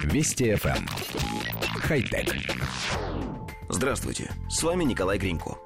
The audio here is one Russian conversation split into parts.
Вести FM. Эм. Хай-тек. Здравствуйте, с вами Николай Гринько.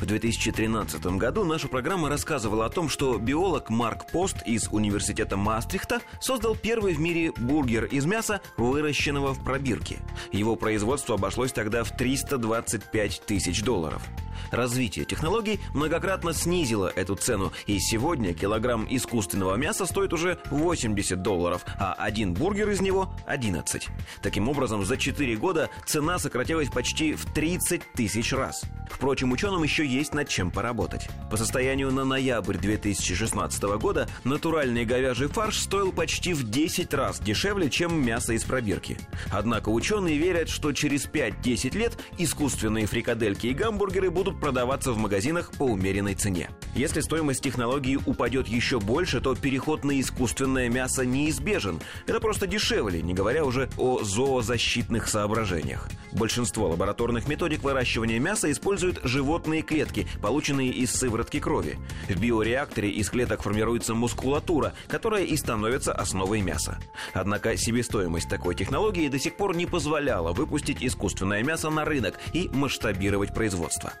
В 2013 году наша программа рассказывала о том, что биолог Марк Пост из университета Маастрихта создал первый в мире бургер из мяса, выращенного в пробирке. Его производство обошлось тогда в 325 тысяч долларов. Развитие технологий многократно снизило эту цену, и сегодня килограмм искусственного мяса стоит уже 80 долларов, а один бургер из него – 11. Таким образом, за 4 года цена сократилась почти в 30 тысяч раз. Впрочем, ученым еще есть над чем поработать. По состоянию на ноябрь 2016 года натуральный говяжий фарш стоил почти в 10 раз дешевле, чем мясо из пробирки. Однако ученые верят, что через 5-10 лет искусственные фрикадельки и гамбургеры будут продаваться в магазинах по умеренной цене. Если стоимость технологии упадет еще больше, то переход на искусственное мясо неизбежен. Это просто дешевле, не говоря уже о зоозащитных соображениях. Большинство лабораторных методик выращивания мяса используют животные клетки, полученные из сыворотки крови. В биореакторе из клеток формируется мускулатура, которая и становится основой мяса. Однако себестоимость такой технологии до сих пор не позволяла выпустить искусственное мясо на рынок и масштабировать производство.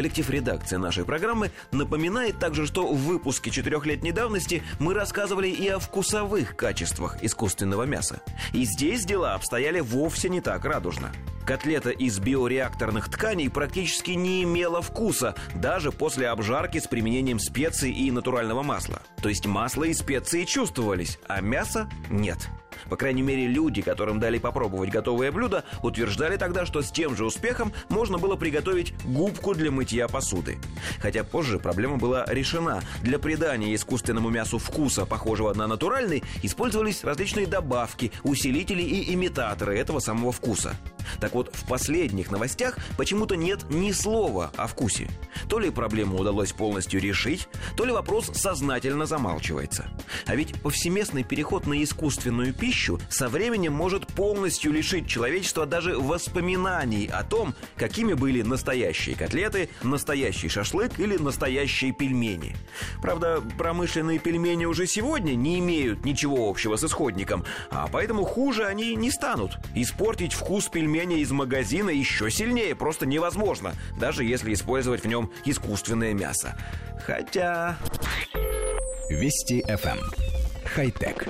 Коллектив редакции нашей программы напоминает также, что в выпуске четырехлетней давности мы рассказывали и о вкусовых качествах искусственного мяса. И здесь дела обстояли вовсе не так радужно. Котлета из биореакторных тканей практически не имела вкуса, даже после обжарки с применением специй и натурального масла. То есть масло и специи чувствовались, а мяса нет. По крайней мере, люди, которым дали попробовать готовое блюдо, утверждали тогда, что с тем же успехом можно было приготовить губку для мытья посуды. Хотя позже проблема была решена. Для придания искусственному мясу вкуса, похожего на натуральный, использовались различные добавки, усилители и имитаторы этого самого вкуса. Так вот, в последних новостях почему-то нет ни слова о вкусе. То ли проблему удалось полностью решить, то ли вопрос сознательно замалчивается. А ведь повсеместный переход на искусственную пищу со временем может полностью лишить человечества даже воспоминаний о том, какими были настоящие котлеты, настоящий шашлык или настоящие пельмени. Правда, промышленные пельмени уже сегодня не имеют ничего общего с исходником, а поэтому хуже они не станут. Испортить вкус пельменя из магазина еще сильнее просто невозможно, даже если использовать в нем искусственное мясо. Хотя... Вести FM. Эм. Хай-тек.